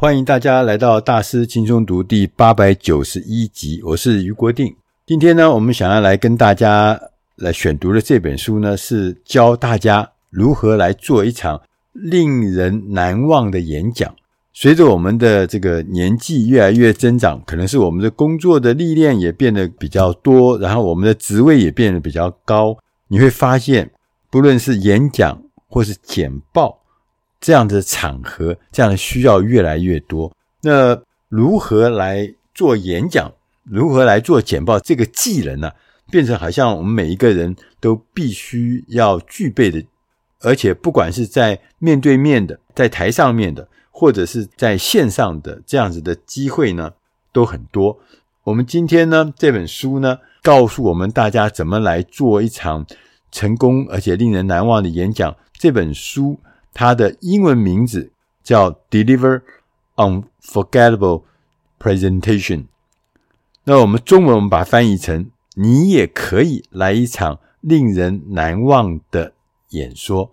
欢迎大家来到大师轻松读第八百九十一集，我是余国定。今天呢，我们想要来跟大家来选读的这本书呢，是教大家如何来做一场令人难忘的演讲。随着我们的这个年纪越来越增长，可能是我们的工作的历练也变得比较多，然后我们的职位也变得比较高，你会发现，不论是演讲或是简报。这样的场合，这样的需要越来越多。那如何来做演讲？如何来做简报？这个技能呢、变成好像我们每一个人都必须要具备的。而且，不管是在面对面的，在台上面的，或者是在线上的这样子的机会呢，都很多。我们今天呢，这本书呢，告诉我们大家怎么来做一场成功而且令人难忘的演讲。这本书。它的英文名字叫 Deliver Unforgettable Presentation。那我们中文我们把它翻译成“你也可以来一场令人难忘的演说”。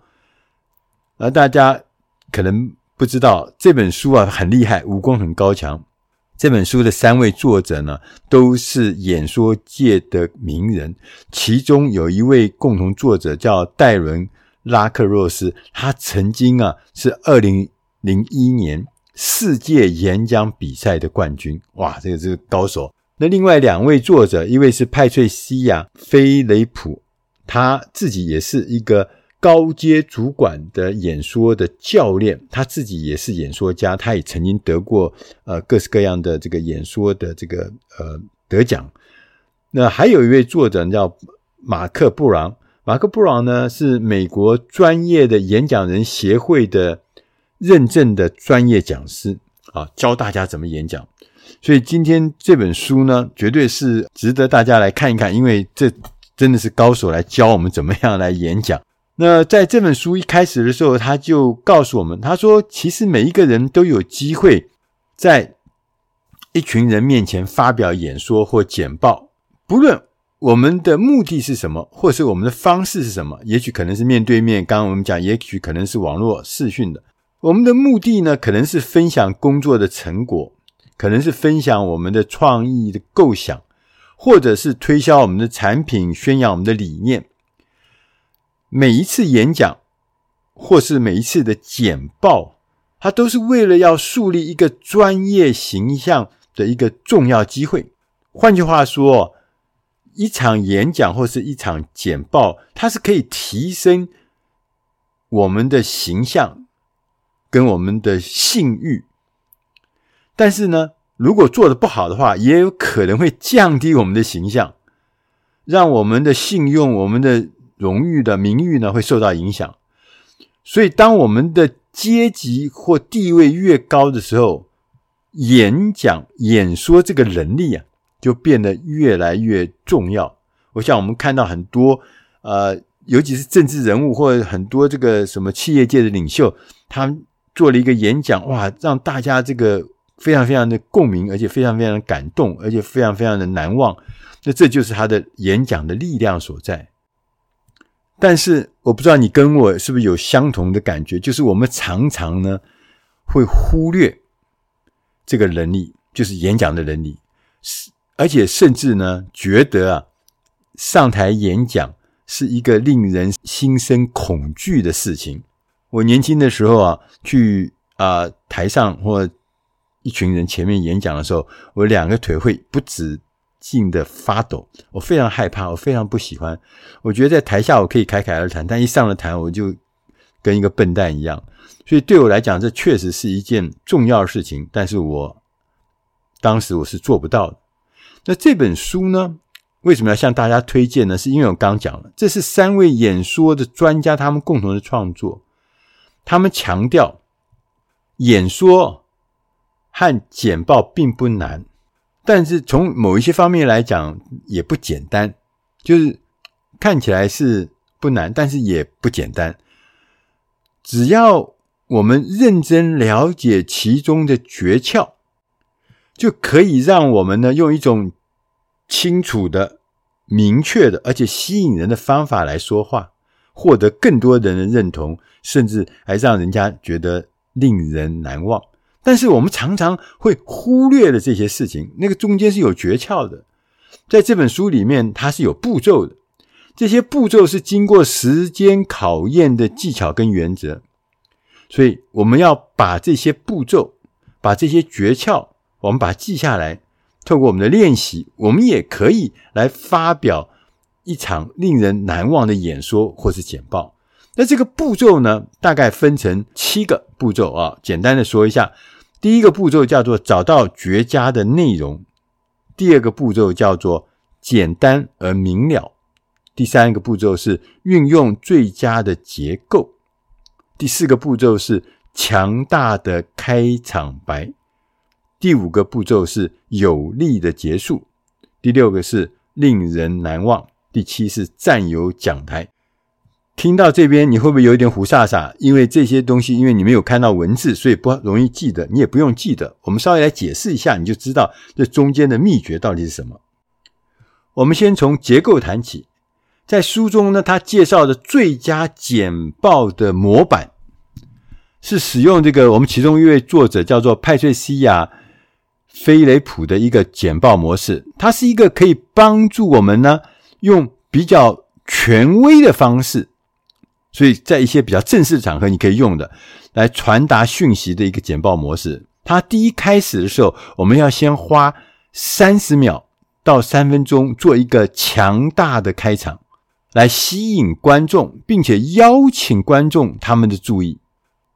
而大家可能不知道这本书啊很厉害，武功很高强。这本书的三位作者呢，都是演说界的名人，其中有一位共同作者叫戴伦。拉克洛斯，他曾经啊是二零零一年世界演讲比赛的冠军，哇，这个是个高手。那另外两位作者，一位是派翠西亚·菲雷普，他自己也是一个高阶主管的演说的教练，他自己也是演说家，他也曾经得过呃各式各样的这个演说的这个呃得奖。那还有一位作者叫马克·布朗。马克·布朗呢，是美国专业的演讲人协会的认证的专业讲师啊，教大家怎么演讲。所以今天这本书呢，绝对是值得大家来看一看，因为这真的是高手来教我们怎么样来演讲。那在这本书一开始的时候，他就告诉我们，他说，其实每一个人都有机会在一群人面前发表演说或简报，不论。我们的目的是什么，或是我们的方式是什么？也许可能是面对面，刚刚我们讲，也许可能是网络视讯的。我们的目的呢，可能是分享工作的成果，可能是分享我们的创意的构想，或者是推销我们的产品，宣扬我们的理念。每一次演讲，或是每一次的简报，它都是为了要树立一个专业形象的一个重要机会。换句话说，一场演讲或是一场简报，它是可以提升我们的形象跟我们的信誉。但是呢，如果做的不好的话，也有可能会降低我们的形象，让我们的信用、我们的荣誉的名誉呢会受到影响。所以，当我们的阶级或地位越高的时候，演讲、演说这个能力啊。就变得越来越重要。我想我们看到很多呃，尤其是政治人物或者很多这个什么企业界的领袖，他做了一个演讲，哇，让大家这个非常非常的共鸣，而且非常非常的感动，而且非常非常的难忘。那这就是他的演讲的力量所在。但是我不知道你跟我是不是有相同的感觉，就是我们常常呢会忽略这个能力，就是演讲的能力是。而且甚至呢，觉得啊，上台演讲是一个令人心生恐惧的事情。我年轻的时候啊，去啊、台上或一群人前面演讲的时候，我两个腿会不止劲的发抖，我非常害怕，我非常不喜欢。我觉得在台下我可以侃侃而谈，但一上了台，我就跟一个笨蛋一样。所以对我来讲，这确实是一件重要的事情，但是我当时我是做不到的。那这本书呢，为什么要向大家推荐呢？是因为我刚讲了，这是三位演说的专家他们共同的创作。他们强调，演说和简报并不难，但是从某一些方面来讲也不简单。就是看起来是不难，但是也不简单。只要我们认真了解其中的诀窍，就可以让我们呢用一种。清楚的、明确的，而且吸引人的方法来说话，获得更多人的认同，甚至还让人家觉得令人难忘。但是我们常常会忽略了这些事情，那个中间是有诀窍的。在这本书里面，它是有步骤的，这些步骤是经过时间考验的技巧跟原则。所以我们要把这些步骤，把这些诀窍，我们把它记下来。透过我们的练习，我们也可以来发表一场令人难忘的演说或是简报。那这个步骤呢，大概分成七个步骤啊。简单的说一下，第一个步骤叫做找到绝佳的内容；第二个步骤叫做简单而明了；第三个步骤是运用最佳的结构；第四个步骤是强大的开场白。第五个步骤是有力的结束，第六个是令人难忘，第七是占有讲台。听到这边，你会不会有一点雾煞煞？因为这些东西，因为你没有看到文字，所以不容易记得。你也不用记得，我们稍微来解释一下，你就知道这中间的秘诀到底是什么。我们先从结构谈起，在书中呢，他介绍的最佳简报的模板是使用这个我们其中一位作者叫做派翠西亚。飞雷普的一个简报模式，它是一个可以帮助我们呢，用比较权威的方式，所以在一些比较正式场合你可以用的，来传达讯息的一个简报模式。它第一开始的时候，我们要先花三十秒到三分钟做一个强大的开场，来吸引观众，并且邀请观众他们的注意，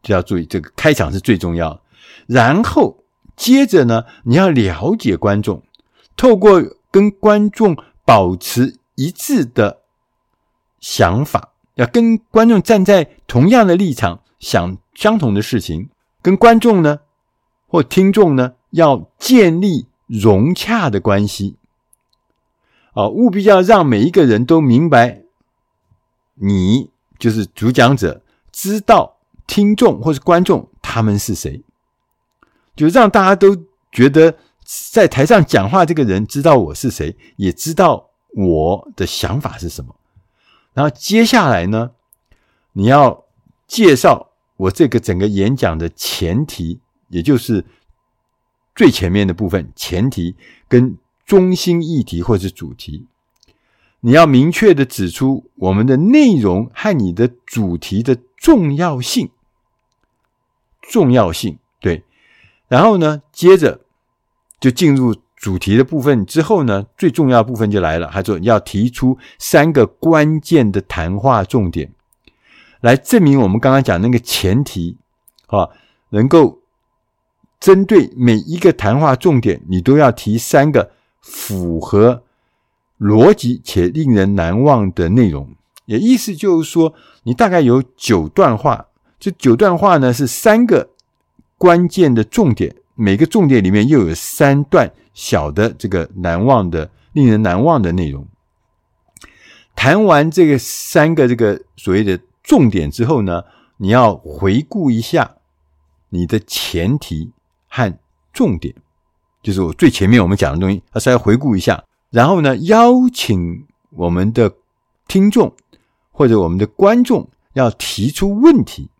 就要注意这个开场是最重要的。然后。接着呢，你要了解观众，透过跟观众保持一致的想法，要跟观众站在同样的立场，想相同的事情，跟观众呢或听众呢要建立融洽的关系。啊，务必要让每一个人都明白，你就是主讲者，知道听众或是观众他们是谁。就让大家都觉得在台上讲话这个人知道我是谁，也知道我的想法是什么。然后接下来呢，你要介绍我这个整个演讲的前提，也就是最前面的部分，前提跟中心议题或是主题。你要明确的指出我们的内容和你的主题的重要性，重要性，对。然后呢，接着就进入主题的部分。之后呢，最重要的部分就来了。他说要提出三个关键的谈话重点，来证明我们刚刚讲那个前提啊，能够针对每一个谈话重点，你都要提三个符合逻辑且令人难忘的内容。也意思就是说，你大概有九段话，这九段话呢是三个。关键的重点，每个重点里面又有三段小的这个难忘的、令人难忘的内容。谈完这个三个这个所谓的重点之后呢，你要回顾一下你的前提和重点，就是我最前面我们讲的东西，要稍微回顾一下。然后呢，邀请我们的听众或者我们的观众要提出问题，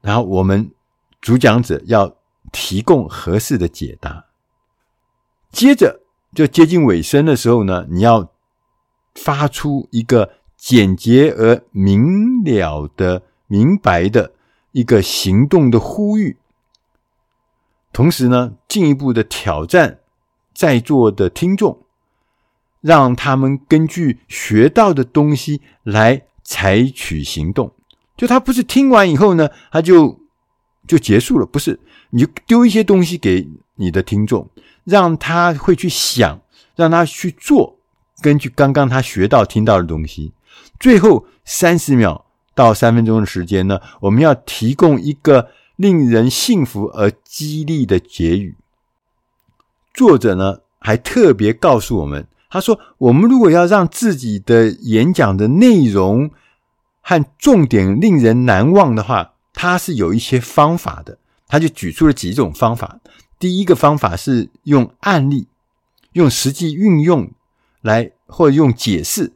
然后我们。主讲者要提供合适的解答，接着就接近尾声的时候呢，你要发出一个简洁而明了的、明白的一个行动的呼吁，同时呢，进一步的挑战在座的听众，让他们根据学到的东西来采取行动。就他不是听完以后呢，他就。就结束了，不是？你丢一些东西给你的听众，让他会去想，让他去做，根据刚刚他学到、听到的东西。最后三十秒到三分钟的时间呢，我们要提供一个令人信服而激励的结语。作者呢还特别告诉我们，他说：我们如果要让自己的演讲的内容和重点令人难忘的话，他是有一些方法的，他就举出了几种方法。第一个方法是用案例，用实际运用来，或者用解释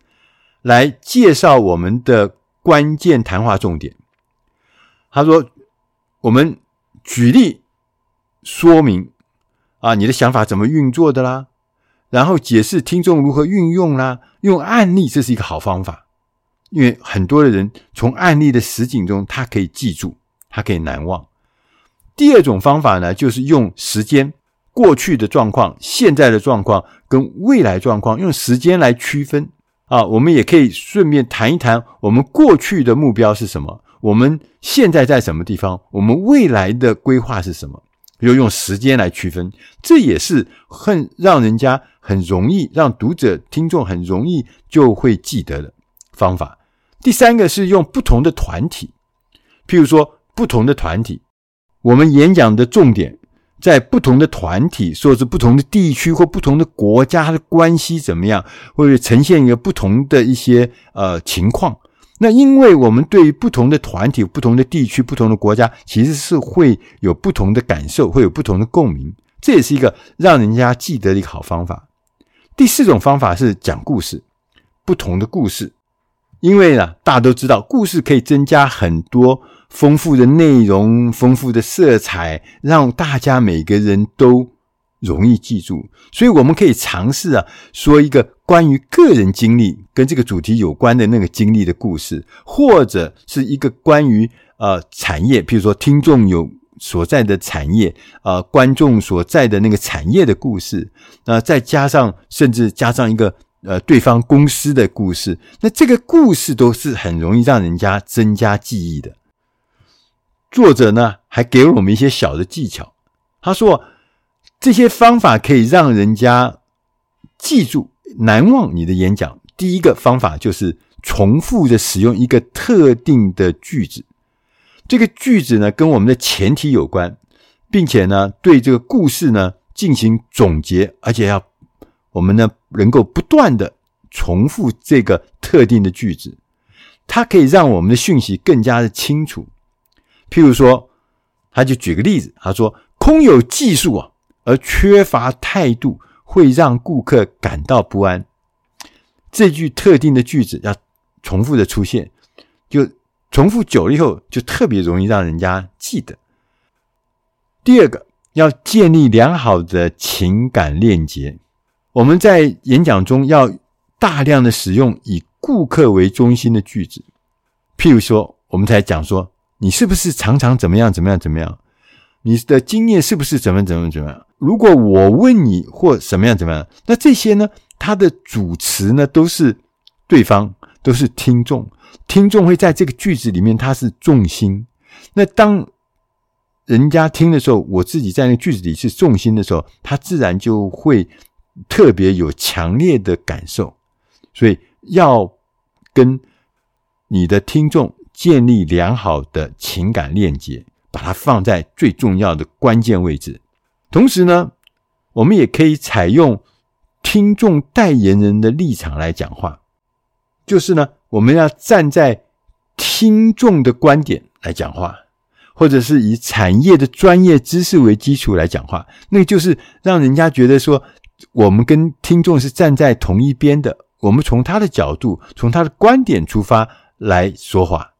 来介绍我们的关键谈话重点。他说：“我们举例说明啊，你的想法怎么运作的啦，然后解释听众如何运用啦，用案例，这是一个好方法，因为很多的人从案例的实景中，他可以记住，他可以难忘。第二种方法呢，就是用时间，过去的状况、现在的状况跟未来状况，用时间来区分啊。我们也可以顺便谈一谈，我们过去的目标是什么。我们现在在什么地方？我们未来的规划是什么？又用时间来区分，这也是很让人家很容易，让读者、听众很容易就会记得的方法。第三个是用不同的团体，譬如说不同的团体，我们演讲的重点在不同的团体，说是不同的地区或不同的国家的关系怎么样，会不会呈现一个不同的一些呃情况。那因为我们对于不同的团体、不同的地区、不同的国家，其实是会有不同的感受，会有不同的共鸣，这也是一个让人家记得的一个好方法。第四种方法是讲故事，不同的故事，因为呢，大家都知道，故事可以增加很多丰富的内容、丰富的色彩，让大家每个人都容易记住，所以我们可以尝试啊，说一个关于个人经历跟这个主题有关的那个经历的故事，或者是一个关于呃产业，譬如说听众有所在的产业，呃观众所在的那个产业的故事，那、再加上甚至加上一个呃对方公司的故事，那这个故事都是很容易让人家增加记忆的。作者呢还给了我们一些小的技巧，他说。这些方法可以让人家记住、难忘你的演讲。第一个方法就是重复的使用一个特定的句子，这个句子呢跟我们的前提有关，并且呢对这个故事呢进行总结，而且要我们呢能够不断的重复这个特定的句子，它可以让我们的讯息更加的清楚。譬如说，他就举个例子，他说：“空有技术啊。”而缺乏态度会让顾客感到不安。这句特定的句子要重复的出现，就重复久了以后，就特别容易让人家记得。第二个，要建立良好的情感链接。我们在演讲中要大量的使用以顾客为中心的句子。譬如说，我们才讲说，你是不是常常怎么样怎么样怎么样？你的经验是不是怎么怎么怎么样？如果我问你或什么样怎么样，那这些呢？它的主词呢都是对方，都是听众。听众会在这个句子里面，它是重心。那当人家听的时候，我自己在那句子里是重心的时候，他自然就会特别有强烈的感受。所以要跟你的听众建立良好的情感链接，把它放在最重要的关键位置。同时呢，我们也可以采用听众代言人的立场来讲话，就是呢，我们要站在听众的观点来讲话，或者是以产业的专业知识为基础来讲话，那就是让人家觉得说，我们跟听众是站在同一边的，我们从他的角度，从他的观点出发来说话。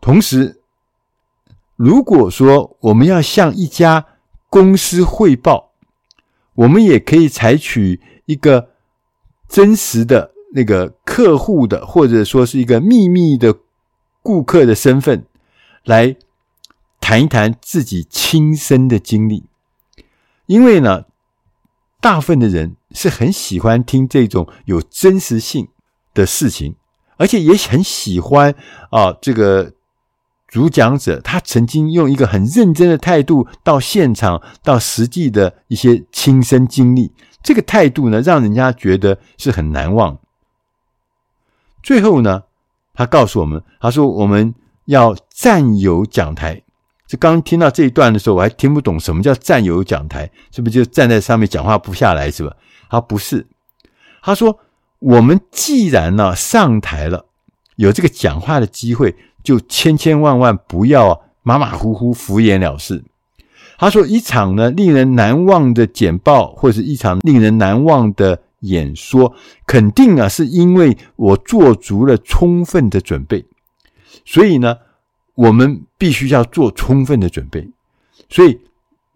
同时，如果说我们要向一家公司汇报，我们也可以采取一个真实的那个客户的，或者说是一个秘密的顾客的身份，来谈一谈自己亲身的经历。因为呢，大部分的人是很喜欢听这种有真实性的事情，而且也很喜欢啊这个。主讲者他曾经用一个很认真的态度到现场，到实际的一些亲身经历，这个态度呢，让人家觉得是很难忘。最后呢，他告诉我们，他说我们要占有讲台。就刚听到这一段的时候，我还听不懂什么叫站有讲台，是不是就站在上面讲话不下来，是吧？他不是，他说我们既然呢上台了，有这个讲话的机会。就千千万万不要马马虎虎、敷衍了事。他说：“一场呢令人难忘的简报，或者是一场令人难忘的演说，肯定啊是因为我做足了充分的准备。所以呢，我们必须要做充分的准备。所以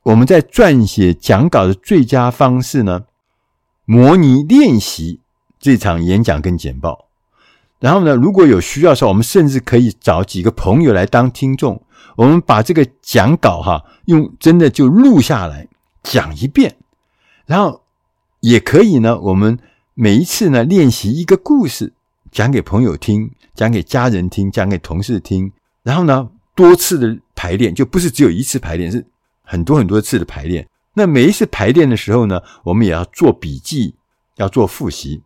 我们在撰写讲稿的最佳方式呢，模拟练习这场演讲跟简报。然后呢，如果有需要的时候，我们甚至可以找几个朋友来当听众。我们把这个讲稿哈，用真的就录下来讲一遍。然后也可以呢，我们每一次呢练习一个故事，讲给朋友听，讲给家人听，讲给同事听。然后呢，多次的排练，就不是只有一次排练，是很多很多次的排练。那每一次排练的时候呢，我们也要做笔记，要做复习，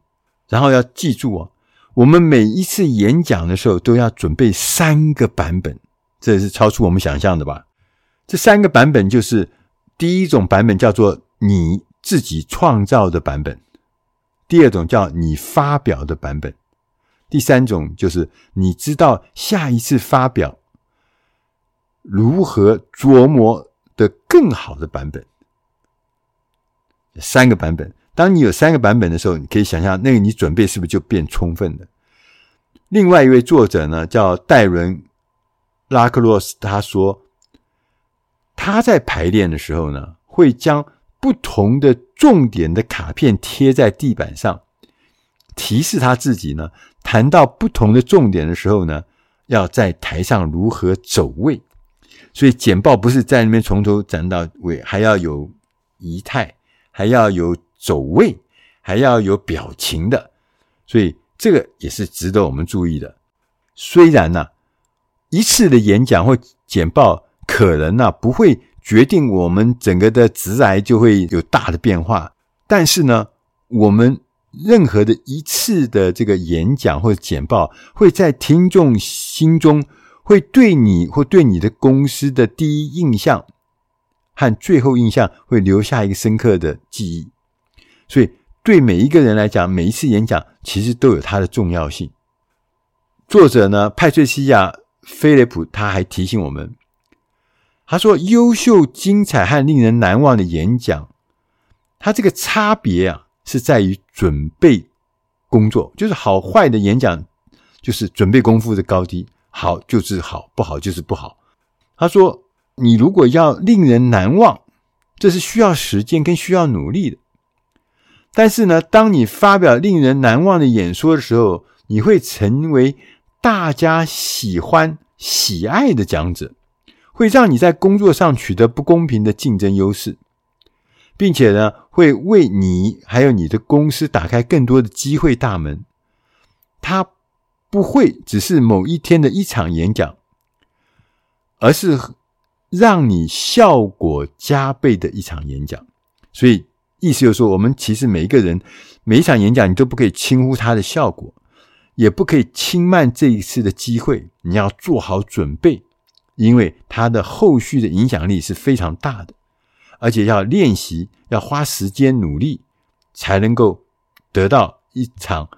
然后要记住哦。我们每一次演讲的时候都要准备三个版本，这是超出我们想象的吧？这三个版本就是第一种版本叫做你自己创造的版本，第二种叫你发表的版本，第三种就是你知道下一次发表如何琢磨的更好的版本。三个版本。当你有三个版本的时候，你可以想象，那个你准备是不是就变充分了？另外一位作者呢，叫戴伦·拉克洛斯，他说他在排练的时候呢，会将不同的重点的卡片贴在地板上，提示他自己呢，谈到不同的重点的时候呢，要在台上如何走位。所以简报不是在那边从头讲到尾，还要有仪态，还要有。走位还要有表情的，所以这个也是值得我们注意的。虽然呢、一次的演讲或简报可能呢、不会决定我们整个的职涯就会有大的变化，但是呢，我们任何的一次的这个演讲或者简报，会在听众心中会对你或对你的公司的第一印象和最后印象会留下一个深刻的记忆。所以，对每一个人来讲，每一次演讲其实都有它的重要性。作者呢，派翠西亚·菲雷普，他还提醒我们，他说：“优秀、精彩和令人难忘的演讲，它这个差别啊，是在于准备工作，就是好坏的演讲，就是准备功夫的高低，好就是好，不好就是不好。”他说：“你如果要令人难忘，这是需要时间跟需要努力的。”但是呢，当你发表令人难忘的演说的时候，你会成为大家喜欢、喜爱的讲者，会让你在工作上取得不公平的竞争优势，并且呢，会为你还有你的公司打开更多的机会大门。它不会只是某一天的一场演讲，而是让你效果加倍的一场演讲。所以。意思就是说，我们其实每一个人每一场演讲，你都不可以轻忽它的效果，也不可以轻慢这一次的机会。你要做好准备，因为它的后续的影响力是非常大的，而且要练习，要花时间努力，才能够得到一场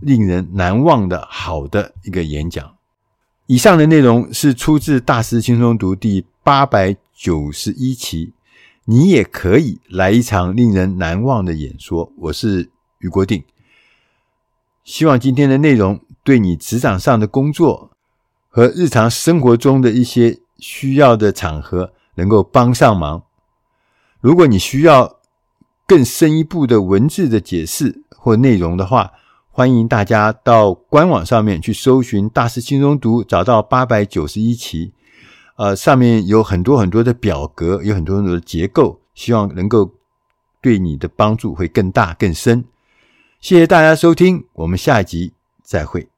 令人难忘的好的一个演讲。以上的内容是出自《大师轻松读》第八百九十一期。你也可以来一场令人难忘的演说。我是俞国定，希望今天的内容对你职场上的工作和日常生活中的一些需要的场合能够帮上忙。如果你需要更深一步的文字的解释或内容的话，欢迎大家到官网上面去搜寻《大师轻松读》，找到八百九十一期。呃，上面有很多很多的表格，有很多很多的结构，希望能够对你的帮助会更大更深。谢谢大家收听，我们下一集再会。